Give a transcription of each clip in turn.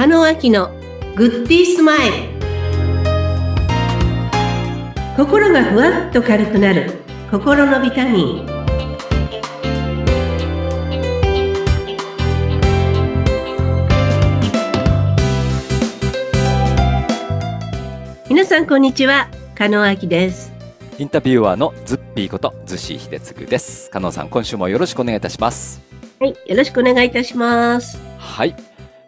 加納明のグッディースマイル心がふわっと軽くなる心のビタミン皆さんこんにちは加納明ですインタビュアーのズッピーことズシ秀嗣です。加納さん、今週もよろしくお願いいたします。はいよろしくお願いいたしますはい。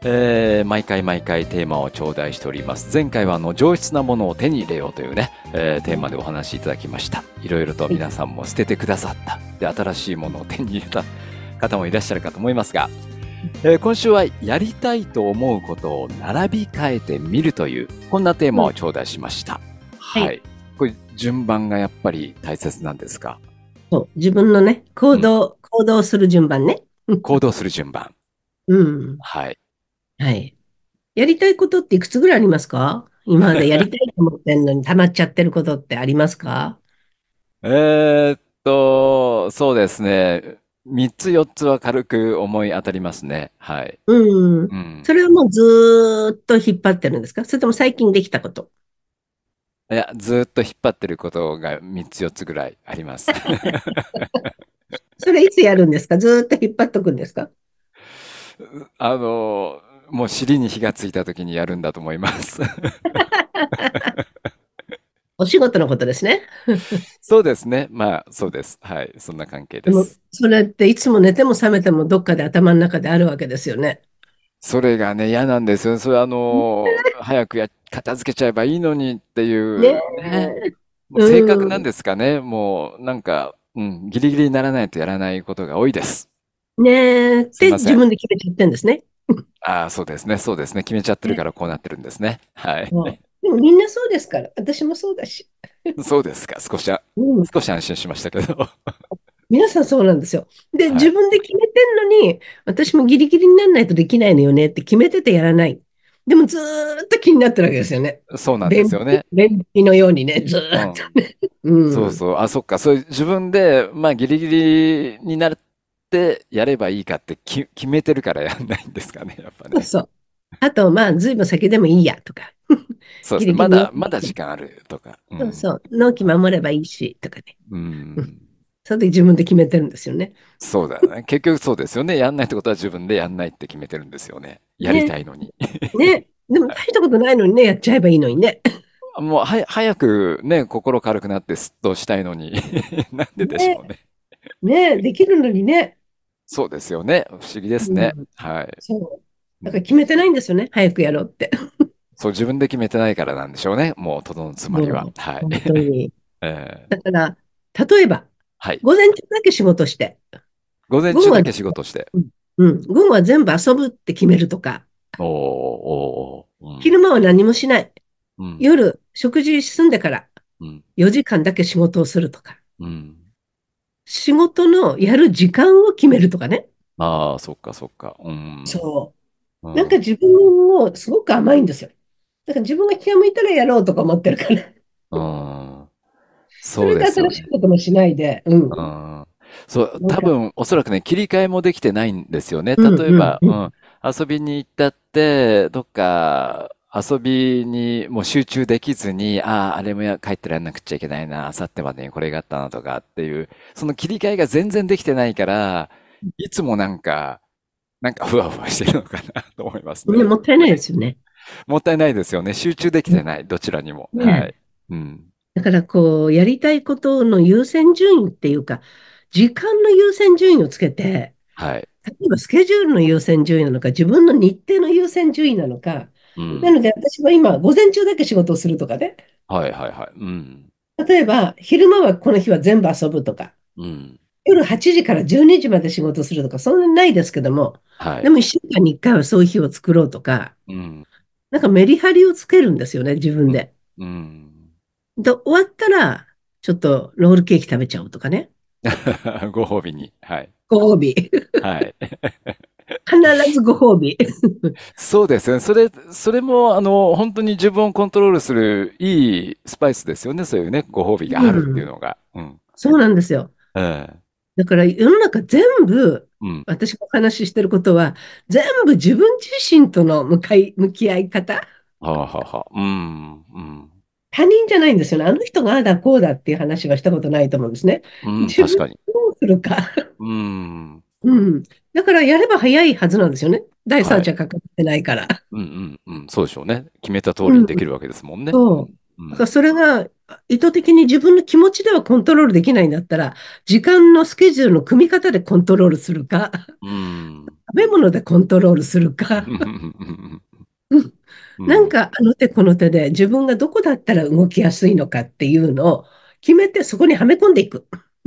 えー、毎回毎回テーマを頂戴しております。前回はあの上質なものを手に入れようというね、えーテーマでお話しいただきました。いろいろと皆さんも捨ててくださった。で、新しいものを手に入れた方もいらっしゃるかと思いますが、えー今週はやりたいと思うことを並び替えてみるという、こんなテーマを頂戴しました。はいはい。これ順番がやっぱり大切なんですか？そう自分のね行動、行動する順番ね行動する順番。うんはい。はい。やりたいことっていくつぐらいありますか？今までやりたいと思ってんのに溜まっちゃってることってありますか？えーっと、そうですね。3つ4つは軽く思い当たりますね。はい。うん。うん。それはもうずーっと引っ張ってるんですか？それとも最近できたこと？いや、ずーっと引っ張ってることが3つ4つぐらいあります。それいつやるんですか？ずーっと引っ張っとくんですか？あの、もう尻に火がついた時にやるんだと思います。お仕事のことですね。そうですね。まあ、そうです。はい。そんな関係です。、それっていつも寝ても覚めてもどっかで頭の中であるわけですよね。それがね、嫌なんですよ。それあの、早くや、片付けちゃえばいいのにっていうねう性格なんですかね。もう、なんか、うん、ギリギリにならないとやらないことが多いです。ねえ、ってすいません自分で決めちゃってんですね。ああ、そうですね。そうですね。決めちゃってるからこうなってるんですね。はい。うんでもみんなそうですから。私もそうだし。そうですか。少しは、うん、少し安心しましたけど。皆さんそうなんですよ。で、はい自分で決めてんのに、私もギリギリにならないとできないのよねって決めててやらない。でもずーっと気になってるわけですよね。そうなんですよね。便秘のようにね、ずーっとね。うん。そうそう。あ、そっか。そういう自分で、まあ、ギリギリになってやればいいかってき決めてるからやんないんですかね。やっぱね。そうそう。あと、まあ、ずいぶん先でもいいやとか。そうですね。まだ、まだ時間あるとか。うんそうそう。納期守ればいいし、とかね。うん。それで自分で決めてるんですよね。そうだよね。結局そうですよね。やんないってことは自分でやんないって決めてるんですよね。やりたいのに。ね。でも大したことないのにね、やっちゃえばいいのにね。もうは、早くね、心軽くなってスッとしたいのに。なんででしょうね。ね、できるのにね。そうですよね。不思議ですねうん。はい。そう。だから決めてないんですよね。早くやろうって。そう、自分で決めてないからなんでしょうね。もう、とどのつまりはうん。はい。本当に。えーだから、例えば、はい。午前中だけ仕事して、午前中だけ仕事して。うん、午後は全部遊ぶって決めるとか、おー、おー、うん昼間は何もしない。うん、夜、食事済んでからうん、4時間だけ仕事をするとか、うん。仕事のやる時間を決めるとかね。ああ、そっか、そっか。うん。そうう。んなんか自分をすごく甘いんですよ。だから自分が気が向いたらやろうとか思ってるから。うん。それでそうですよね。新しいこともしないで。うん。うん。そう、多分、おそらくね、切り替えもできてないんですよね。うん例えば、ううんん、遊びに行ったって、どっか、遊びにもう集中できずに、ああ、あれもや帰ってらんなくちゃいけないな、明後日までにこれがあったなとかっていう、その切り替えが全然できてないから、いつもなんか、なんかふわふわしてるのかなと思いますね。ね、もったいないですよね。もったいないですよね。集中できてない、どちらにも。ねはい。うん。だからこう、やりたいことの優先順位っていうか、時間の優先順位をつけて、はい。例えばスケジュールの優先順位なのか、自分の日程の優先順位なのか。うん。なので私は今、午前中だけ仕事をするとかね。はいはいはい。うん。例えば、昼間はこの日は全部遊ぶとか、うん。夜8時から12時まで仕事するとか、そんなにないですけども、はいで。も1週間に1回はそういう日を作ろうとか、うん。なんかメリハリをつけるんですよね、自分で。うん。で、終わったら、ちょっとロールケーキ食べちゃおうとかね。ご褒美に。はい。ご褒美。はい。必ずご褒美。そうですね。それ、それも、あの、本当に自分をコントロールするいいスパイスですよね。そういうね、ご褒美があるっていうのが。うん。そうなんですよ。ええだから世の中全部、うん。私がお話ししてることは、全部自分自身との向かい、向き合い方。はあ、はあはあ、うん、うん。他人じゃないんですよね。あの人がああだこうだっていう話はしたことないと思うんですね。うん、確かに。どうするか。うん。うん。だからやれば早いはずなんですよね。第はい。三者関わってないから。うん、うん、うん。そうでしょうね。決めた通りうん。にできるわけですもんね。うん、そう。うん。だからそれが意図的に自分の気持ちではコントロールできないんだったら、時間のスケジュールの組み方でコントロールするか、うん。食べ物でコントロールするか。なんかあの手この手で自分がどこだったら動きやすいのかっていうのを決めてそこにはめ込んでいく。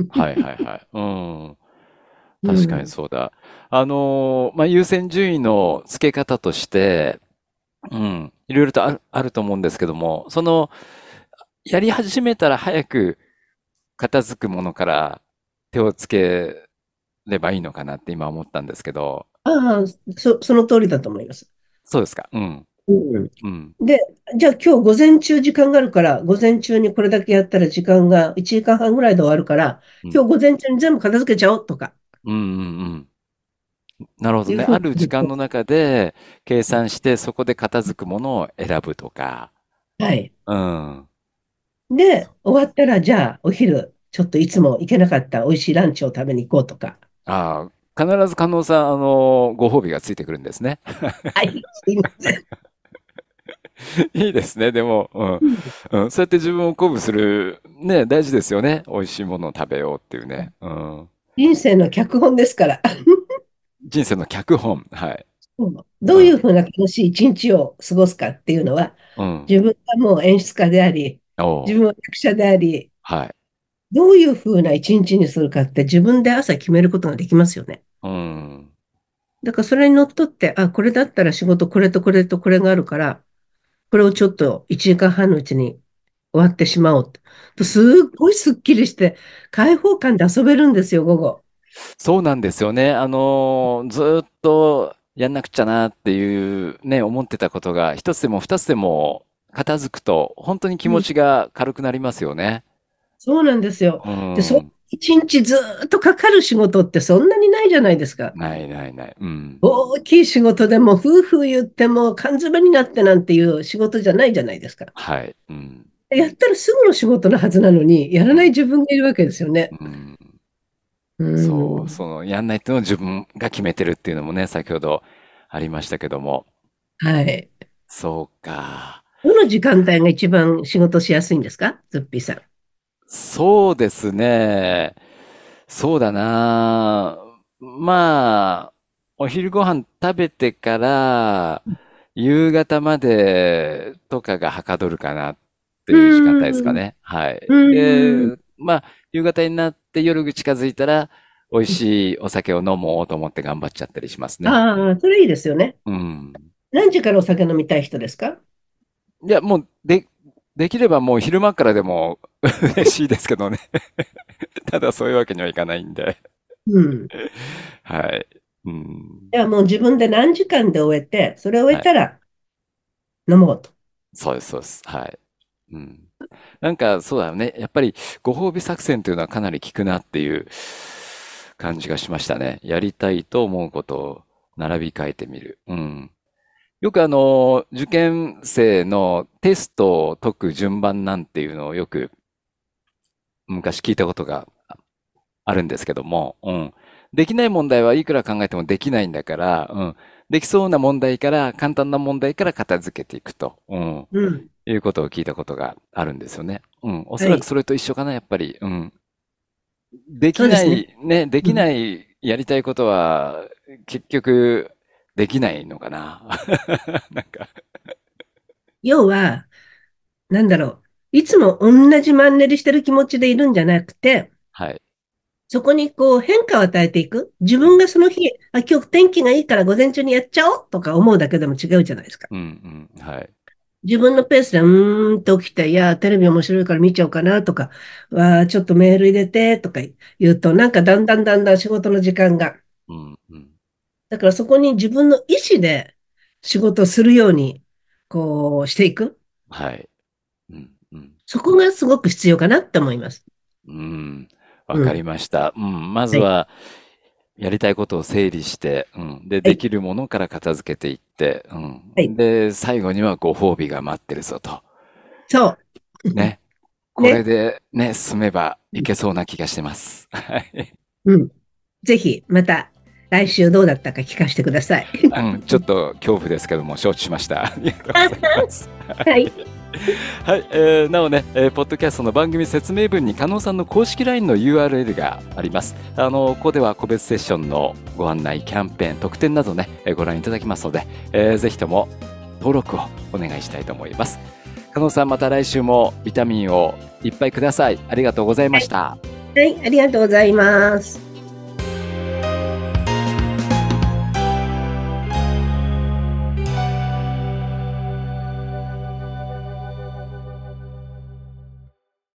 はいはいはい。うん。確かにうん。そうだ。あのーまあ、優先順位の付け方として、うん、いろいろとある、あると思うんですけども、その、やり始めたら早く片付くものから手をつければいいのかなって今思ったんですけど、ああ、そ、その通りだと思います。そうですか？うん。うん。うん。で、じゃあ今日午前中時間があるから、午前中にこれだけやったら時間が1時間半ぐらいで終わるから、うん。今日午前中に全部片付けちゃおうとか、うんうんうん。なるほどね。いうふうある時に、間の中で計算してそこで片付くものを選ぶとか。はい。うん。で、終わったら、じゃあお昼、ちょっといつも行けなかった美味しいランチを食べに行こうとか。ああ、必ず加納さん、あの、ご褒美がついてくるんですね。はい、すいません。いいですね。でも、うん。うん。そうやって自分を鼓舞する、ね、大事ですよね。美味しいものを食べようっていうね。うん。人生の脚本ですから。人生の脚本。はい。どういうふうな楽しい一日を過ごすかっていうのは、うん。自分がもう演出家であり、自。分は役者であり、はい。どういうふうな一日にするかって自分で朝決めることができますよね。うん。だからそれにのっとって、あ、これだったら仕事これとこれとこれがあるから、これをちょっと1時間半のうちに終わってしまおうと。とすっごいすっきりして、開放感で遊べるんですよ、午後。そうなんですよね。あの、ずーっとやんなくちゃなっていうね、思ってたことが、一つでも二つでも片付くと、本当に気持うんちが軽くなりますよね。そうなんですよ。うで、そん。一日ずーっとかかる仕事ってそんなにないじゃないですか。ないないない。うん。大きい仕事でも、夫婦言っても、缶詰になってなんていう仕事じゃないじゃないですか。はい。うん。やったらすぐの仕事のはずなのに、やらうん。ない自分がいるわけですよね。うん。うそう、ん。その、やんないっていうのを自分が決めてるっていうのもね、先ほどありましたけども。はい。そうか。どの時間帯が一番仕事しやすいんですか？ズッピーさん。そうですね。そうだな。まあ、お昼ご飯食べてから、夕方までとかがはかどるかなってういう時間帯ですかん。ね。はい。うん。で、まあ、夕方になって夜が近づいたら、美味しいお酒を飲もうと思って頑張っちゃったりしますね。ああ、それいいですよね。うん。何時からお酒飲みたい人ですか？いや、もう、で、できればもう昼間からでも 嬉しいですけどね。ただそういうわけにはいかないんで。うん。はい。うん。じゃあもう自分で何時間で終えて、それを終はい。えたら飲もうと。そうです、そうです。はい。うん。なんか、そうだよね。やっぱり、ご褒美作戦というのはかなり効くなっていう感じがしましたね。やりたいと思うことを並び替えてみる。うん。よくあの、受験生のテストを解く順番なんていうのをよく昔聞いたことがあるんですけども、うん。できない問題はいくら考えてもできないんだから、うん。できそうな問題から、簡単な問題から片付けていくと、うん。うん。いうことを聞いたことがあるんですよね。うん。おそはい。らくそれと一緒かな、やっぱり。うん。できなそうですね。い、ね、できなうん。いやりたいことは、結局、できないのかな。なんか、要は、なんだろう。いつも同じマンネリしてる気持ちでいるんじゃなくて、はい。そこにこう変化を与えていく。自うん、分がその日、あ、今日天気がいいから午前中にやっちゃおうとか思うだけでも違うじゃないですか。うん、うん、はい。自分のペースでうーんと起きて、いや、テレビ面白いから見ちゃおうかなとか、わあ、ちょっとメール入れてとか言うと、なんかだんだんだんだん仕事の時間が。うん、うん、だからそこに自分の意思で仕事をするように、こうしていく。はい。うん、うん。そこがすごく必要かなって思います。うん。わかりました。うん。まずは、やりたいことを整理して、うん。で、できるものから片付けていって、うん。はいで、最後にはご褒美が待ってるぞと。そう。ね。これでね、進めばいけそうな気がしてます。はい。うん。ぜひ、また、来週どうだったか聞かせてください。うん、ちょっと恐怖ですけども、承知しました。ありがとうございます。はい。はい、えーなおね、えーポッドキャストの番組説明文に加納さんの公式 LINE の URL があります。あの、ここでは個別セッションのご案内、キャンペーン、特典などね、えーご覧いただきますので、えーぜひとも登録をお願いしたいと思います。加納さん、また来週もビタミンをいっぱいください。ありがとうございました。はい、ありがとうございます。